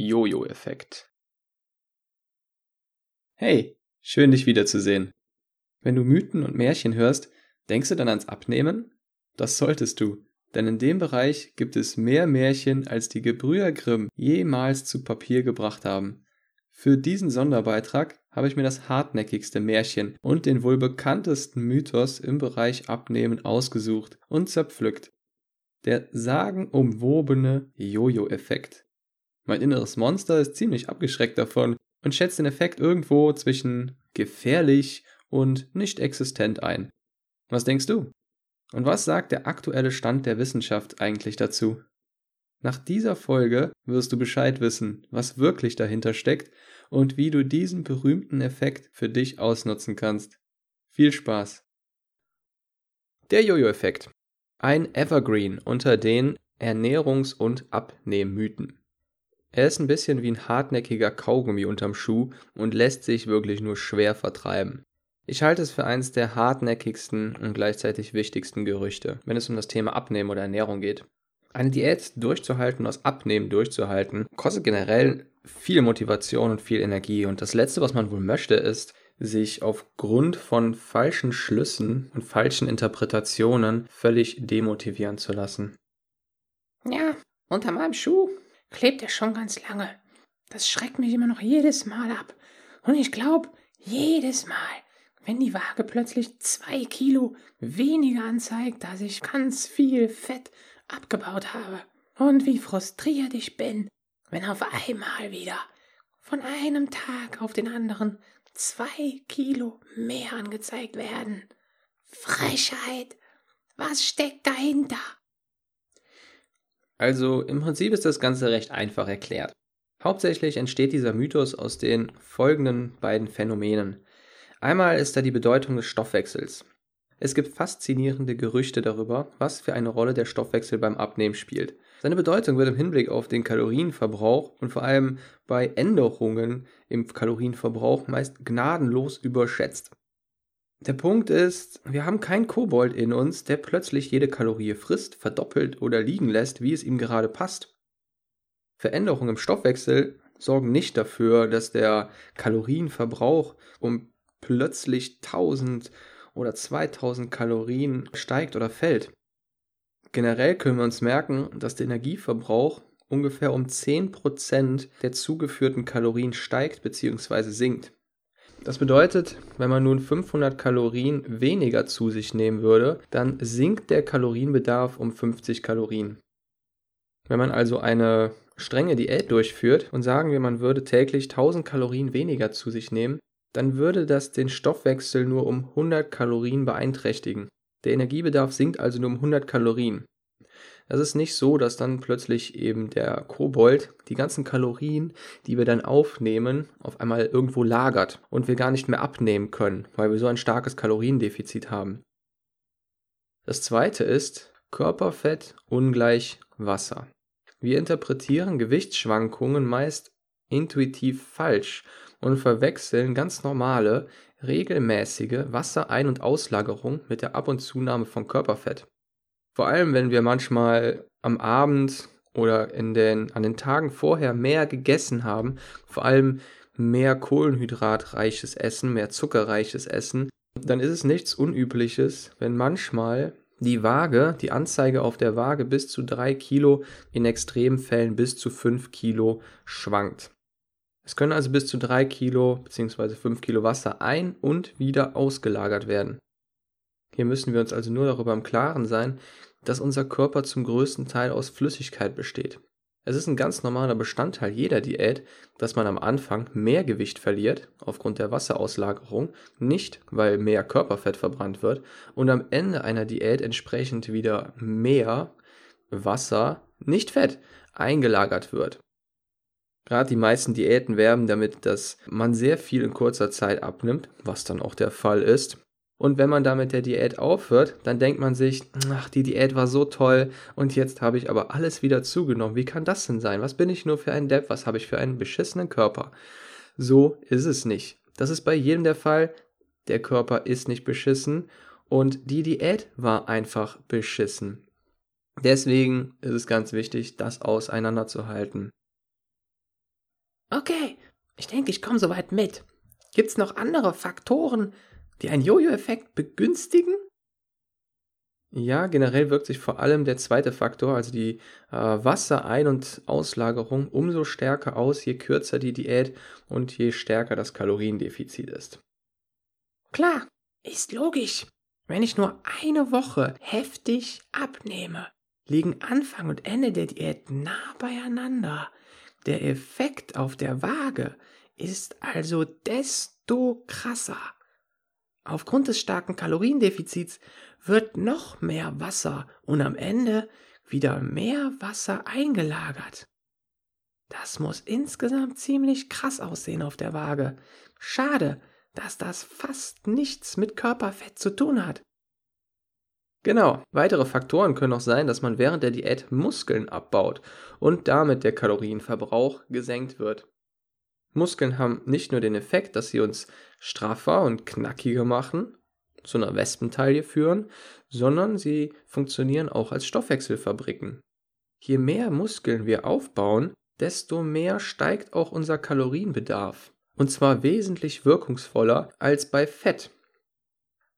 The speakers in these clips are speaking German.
Jojo-Effekt. Hey, schön dich wiederzusehen. Wenn du Mythen und Märchen hörst, denkst du dann ans Abnehmen? Das solltest du, denn in dem Bereich gibt es mehr Märchen, als die Gebrüder Grimm jemals zu Papier gebracht haben. Für diesen Sonderbeitrag habe ich mir das hartnäckigste Märchen und den wohl bekanntesten Mythos im Bereich Abnehmen ausgesucht und zerpflückt. Der sagenumwobene Jojo-Effekt. Mein inneres Monster ist ziemlich abgeschreckt davon und schätzt den Effekt irgendwo zwischen gefährlich und nicht existent ein. Was denkst du? Und was sagt der aktuelle Stand der Wissenschaft eigentlich dazu? Nach dieser Folge wirst du Bescheid wissen, was wirklich dahinter steckt und wie du diesen berühmten Effekt für dich ausnutzen kannst. Viel Spaß! Der Jojo-Effekt. Ein Evergreen unter den Ernährungs- und Abnehmmythen. Er ist ein bisschen wie ein hartnäckiger Kaugummi unterm Schuh und lässt sich wirklich nur schwer vertreiben. Ich halte es für eines der hartnäckigsten und gleichzeitig wichtigsten Gerüchte, wenn es um das Thema Abnehmen oder Ernährung geht. Eine Diät durchzuhalten, das Abnehmen durchzuhalten, kostet generell viel Motivation und viel Energie. Und das Letzte, was man wohl möchte, ist, sich aufgrund von falschen Schlüssen und falschen Interpretationen völlig demotivieren zu lassen. Ja, unter meinem Schuh klebt er schon ganz lange. Das schreckt mich immer noch jedes Mal ab. Und ich glaube, jedes Mal, wenn die Waage plötzlich zwei Kilo weniger anzeigt, dass ich ganz viel Fett abgebaut habe. Und wie frustriert ich bin, wenn auf einmal wieder von einem Tag auf den anderen zwei Kilo mehr angezeigt werden. Frechheit! Was steckt dahinter? Also im Prinzip ist das Ganze recht einfach erklärt. Hauptsächlich entsteht dieser Mythos aus den folgenden beiden Phänomenen. Einmal ist da die Bedeutung des Stoffwechsels. Es gibt faszinierende Gerüchte darüber, was für eine Rolle der Stoffwechsel beim Abnehmen spielt. Seine Bedeutung wird im Hinblick auf den Kalorienverbrauch und vor allem bei Änderungen im Kalorienverbrauch meist gnadenlos überschätzt. Der Punkt ist, wir haben keinen Kobold in uns, der plötzlich jede Kalorie frisst, verdoppelt oder liegen lässt, wie es ihm gerade passt. Veränderungen im Stoffwechsel sorgen nicht dafür, dass der Kalorienverbrauch um plötzlich 1000 oder 2000 Kalorien steigt oder fällt. Generell können wir uns merken, dass der Energieverbrauch ungefähr um 10% der zugeführten Kalorien steigt bzw. sinkt. Das bedeutet, wenn man nun 500 Kalorien weniger zu sich nehmen würde, dann sinkt der Kalorienbedarf um 50 Kalorien. Wenn man also eine strenge Diät durchführt und sagen wir, man würde täglich 1000 Kalorien weniger zu sich nehmen, dann würde das den Stoffwechsel nur um 100 Kalorien beeinträchtigen. Der Energiebedarf sinkt also nur um 100 Kalorien. Es ist nicht so, dass dann plötzlich eben der Kobold die ganzen Kalorien, die wir dann aufnehmen, auf einmal irgendwo lagert und wir gar nicht mehr abnehmen können, weil wir so ein starkes Kaloriendefizit haben. Das zweite ist Körperfett ungleich Wasser. Wir interpretieren Gewichtsschwankungen meist intuitiv falsch und verwechseln ganz normale, regelmäßige Wasserein- und Auslagerung mit der Ab- und Zunahme von Körperfett. Vor allem, wenn wir manchmal am Abend oder in den, an den Tagen vorher mehr gegessen haben, vor allem mehr kohlenhydratreiches Essen, mehr zuckerreiches Essen, dann ist es nichts Unübliches, wenn manchmal die Waage, die Anzeige auf der Waage bis zu 3 Kilo, in extremen Fällen bis zu 5 Kilo schwankt. Es können also bis zu 3 Kilo bzw. 5 Kilo Wasser ein- und wieder ausgelagert werden. Hier müssen wir uns also nur darüber im Klaren sein, dass unser Körper zum größten Teil aus Flüssigkeit besteht. Es ist ein ganz normaler Bestandteil jeder Diät, dass man am Anfang mehr Gewicht verliert aufgrund der Wasserauslagerung, nicht weil mehr Körperfett verbrannt wird und am Ende einer Diät entsprechend wieder mehr Wasser, nicht Fett, eingelagert wird. Gerade die meisten Diäten werben damit, dass man sehr viel in kurzer Zeit abnimmt, was dann auch der Fall ist. Und wenn man da mit der Diät aufhört, dann denkt man sich, ach, die Diät war so toll und jetzt habe ich aber alles wieder zugenommen. Wie kann das denn sein? Was bin ich nur für ein Depp? Was habe ich für einen beschissenen Körper? So ist es nicht. Das ist bei jedem der Fall. Der Körper ist nicht beschissen und die Diät war einfach beschissen. Deswegen ist es ganz wichtig, das auseinanderzuhalten. Okay, ich denke, ich komme soweit mit. Gibt es noch andere Faktoren, die einen Jojo-Effekt begünstigen? Ja, generell wirkt sich vor allem der zweite Faktor, also die äh, Wasserein- und Auslagerung, umso stärker aus, je kürzer die Diät und je stärker das Kaloriendefizit ist. Klar, ist logisch. Wenn ich nur eine Woche heftig abnehme, liegen Anfang und Ende der Diät nah beieinander. Der Effekt auf der Waage ist also desto krasser. Aufgrund des starken Kaloriendefizits wird noch mehr Wasser und am Ende wieder mehr Wasser eingelagert. Das muss insgesamt ziemlich krass aussehen auf der Waage. Schade, dass das fast nichts mit Körperfett zu tun hat. Genau, weitere Faktoren können auch sein, dass man während der Diät Muskeln abbaut und damit der Kalorienverbrauch gesenkt wird. Muskeln haben nicht nur den Effekt, dass sie uns straffer und knackiger machen, zu einer Wespentaille führen, sondern sie funktionieren auch als Stoffwechselfabriken. Je mehr Muskeln wir aufbauen, desto mehr steigt auch unser Kalorienbedarf. Und zwar wesentlich wirkungsvoller als bei Fett.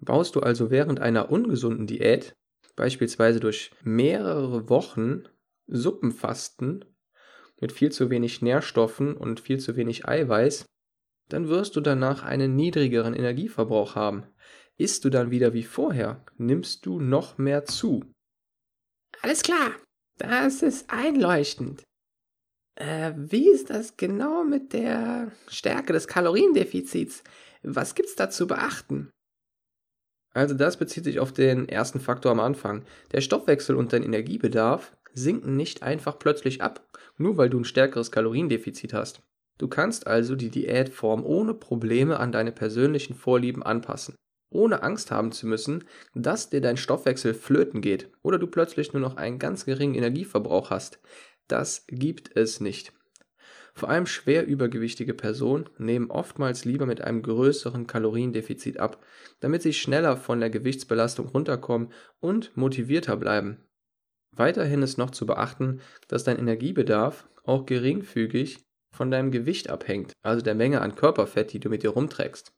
Baust du also während einer ungesunden Diät, beispielsweise durch mehrere Wochen Suppenfasten mit viel zu wenig Nährstoffen und viel zu wenig Eiweiß, dann wirst du danach einen niedrigeren Energieverbrauch haben. Isst du dann wieder wie vorher, nimmst du noch mehr zu. Alles klar, das ist einleuchtend. Äh, wie ist das genau mit der Stärke des Kaloriendefizits? Was gibt's da zu beachten? Also das bezieht sich auf den ersten Faktor am Anfang. Der Stoffwechsel und dein Energiebedarf sinken nicht einfach plötzlich ab, nur weil du ein stärkeres Kaloriendefizit hast. Du kannst also die Diätform ohne Probleme an deine persönlichen Vorlieben anpassen, ohne Angst haben zu müssen, dass dir dein Stoffwechsel flöten geht oder du plötzlich nur noch einen ganz geringen Energieverbrauch hast. Das gibt es nicht. Vor allem schwer übergewichtige Personen nehmen oftmals lieber mit einem größeren Kaloriendefizit ab, damit sie schneller von der Gewichtsbelastung runterkommen und motivierter bleiben. Weiterhin ist noch zu beachten, dass dein Energiebedarf auch geringfügig von deinem Gewicht abhängt, also der Menge an Körperfett, die du mit dir rumträgst.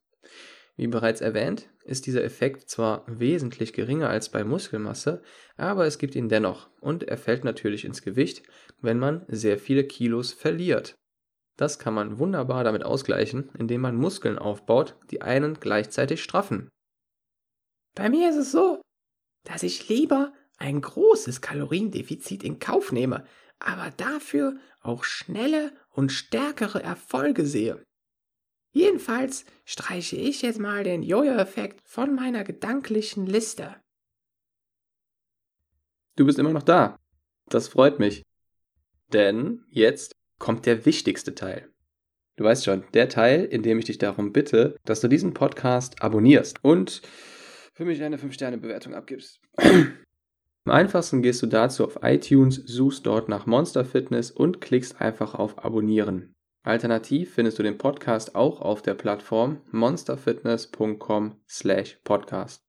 Wie bereits erwähnt, ist dieser Effekt zwar wesentlich geringer als bei Muskelmasse, aber es gibt ihn dennoch und er fällt natürlich ins Gewicht, wenn man sehr viele Kilos verliert. Das kann man wunderbar damit ausgleichen, indem man Muskeln aufbaut, die einen gleichzeitig straffen. Bei mir ist es so, dass ich lieber ein großes Kaloriendefizit in Kauf nehme, aber dafür auch schnelle und stärkere Erfolge sehe. Jedenfalls streiche ich jetzt mal den Jojo-Effekt von meiner gedanklichen Liste. Du bist immer noch da. Das freut mich. Denn jetzt kommt der wichtigste Teil. Du weißt schon, der Teil, in dem ich dich darum bitte, dass du diesen Podcast abonnierst und für mich eine 5-Sterne-Bewertung abgibst. Am einfachsten gehst du dazu auf iTunes, suchst dort nach Monster Fitness und klickst einfach auf Abonnieren. Alternativ findest du den Podcast auch auf der Plattform monsterfitness.com/podcast.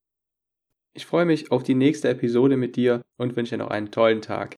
Ich freue mich auf die nächste Episode mit dir und wünsche dir noch einen tollen Tag.